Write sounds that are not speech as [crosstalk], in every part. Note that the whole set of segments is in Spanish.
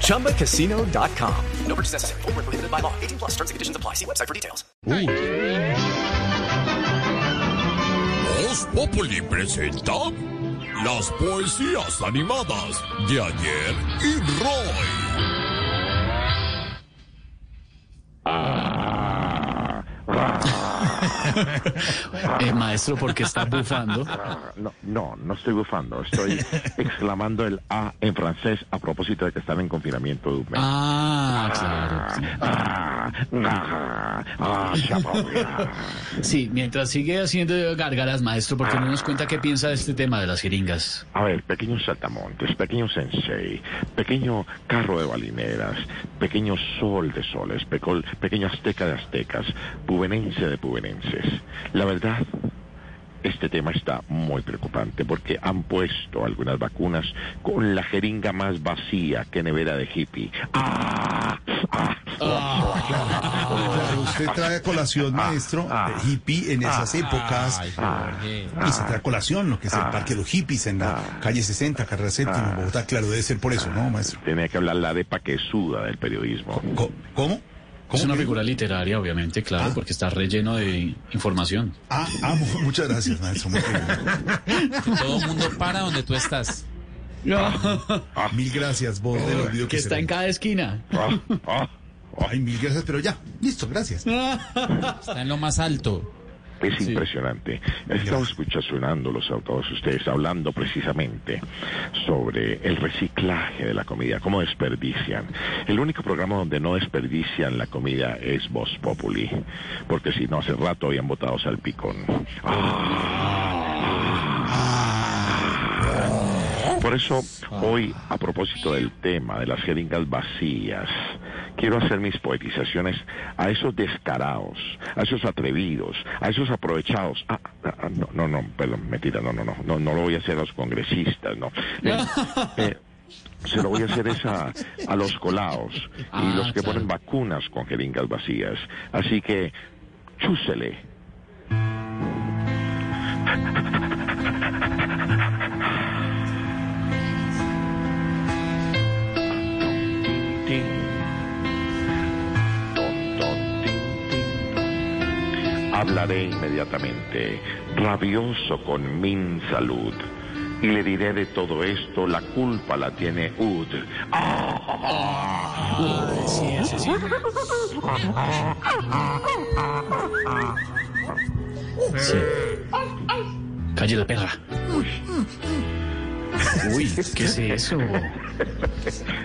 ChumbaCasino.com. No purchase necessary. Full prohibited by law. 18 plus terms and conditions apply. See website for details. Voz Populi presenta las poesías animadas de ayer y Roy. Eh, maestro, ¿por qué está bufando? No, no, no estoy bufando. Estoy exclamando el A en francés a propósito de que están en confinamiento. Dume. Ah, claro. Ah, ah, ah, chapoya. Sí, mientras sigue haciendo gárgaras, maestro, ¿por qué no nos cuenta qué piensa de este tema de las jeringas? A ver, pequeños saltamontes, pequeño sensei, pequeño carro de balineras, pequeño sol de soles, pequeño azteca de aztecas, pubenense de pubenenses. La verdad, este tema está muy preocupante porque han puesto algunas vacunas con la jeringa más vacía que nevera de hippie. ¡Ah! ¡Ah! Claro, usted trae a colación, maestro, ah, eh, hippie en esas épocas. y se trae a colación lo que es el Parque de los Hippies en la calle 60, carrera séptima, Bogotá. Claro, debe ser por eso, ¿no, maestro? Tenía que hablar la arepa que suda del periodismo. ¿Cómo? ¿Cómo Es una figura literaria, obviamente, claro, porque está relleno de información. Ah, ah, mu- muchas gracias, maestro. muy bien. Todo el mundo para donde tú estás. Ah, mil gracias, del olvido Que que está en cada esquina. Ah, ah. Ay, mil gracias, pero ya, listo, gracias. [laughs] Está en lo más alto. Es impresionante. Estamos escuchando sonando los a todos ustedes hablando precisamente sobre el reciclaje de la comida, cómo desperdician. El único programa donde no desperdician la comida es Voz Populi, porque si no hace rato habían votado salpicón. Por eso, hoy, a propósito del tema de las jeringas vacías, quiero hacer mis poetizaciones a esos descarados, a esos atrevidos, a esos aprovechados. Ah, ah, no, no, no, perdón, mentira, no, no, no, no, no lo voy a hacer a los congresistas, no. Eh, eh, se lo voy a hacer es a, a los colados y Ah, los que claro. ponen vacunas con jeringas vacías. Así que, chúsele. Hablaré inmediatamente, rabioso con min salud, y le diré de todo esto, la culpa la tiene Ud. Sí, ese sí. Sí. Calle la perra. Uy, ¿qué es eso?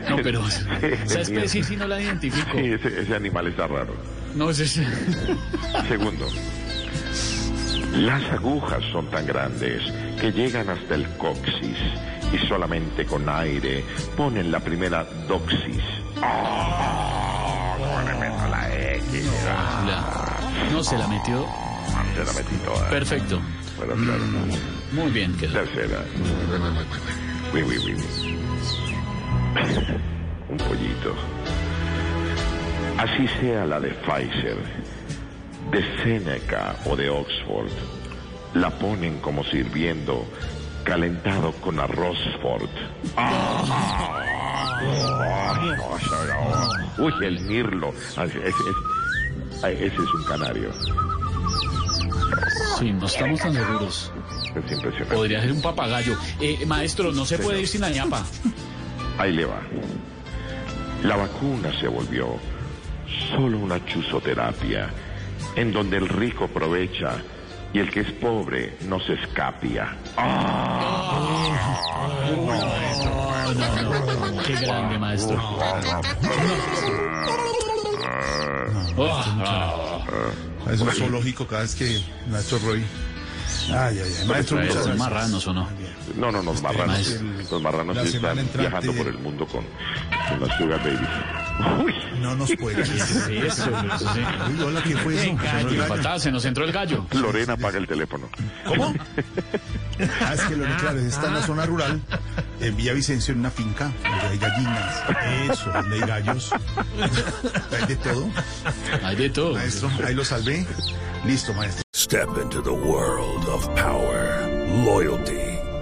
No, pero esa especie sí no la identifico. Sí, ese, ese animal está raro. No, es ese. Segundo, las agujas son tan grandes que llegan hasta el coxis y solamente con aire ponen la primera doxis. ¡Ah! ¿Cómo le meto la X? No se la metió. Se la metí toda. Perfecto. Bueno, claro. Muy bien quedó. Tercera. Uy, uy. Un pollito. Así sea la de Pfizer, de Seneca o de Oxford, la ponen como sirviendo calentado con arroz Ford. Uy, el mirlo. Ah, ese es un canario. Sí, no estamos tan seguros. Es impresionante. Podría ser un papagayo. Eh, maestro, no se puede ir sin la ñapa. Ahí le va. La vacuna se volvió solo una chuzoterapia en donde el rico aprovecha y el que es pobre no se escapia. Qué grande, maestro. Ah, Es un zoológico cada vez que maestro Roy. Ay, ay, ay. Maestro, los gracias. marranos o no. No, no, los marranos, maestro. los marranos están viajando por el mundo con, con las sugar babies. Uy, No nos puede. Sí, eso, eso sí. Uy, hola, ¿qué fue eso? Gallo, se nos entró el gallo. Lorena apaga el teléfono. ¿Cómo? [laughs] Ah, es que lo claro, está en la zona rural, en Villavicencio, en una finca, donde hay gallinas, eso, donde hay gallos, hay de todo. Hay de todo. Maestro, ahí lo salvé. Listo, maestro. Step into the world of power, loyalty,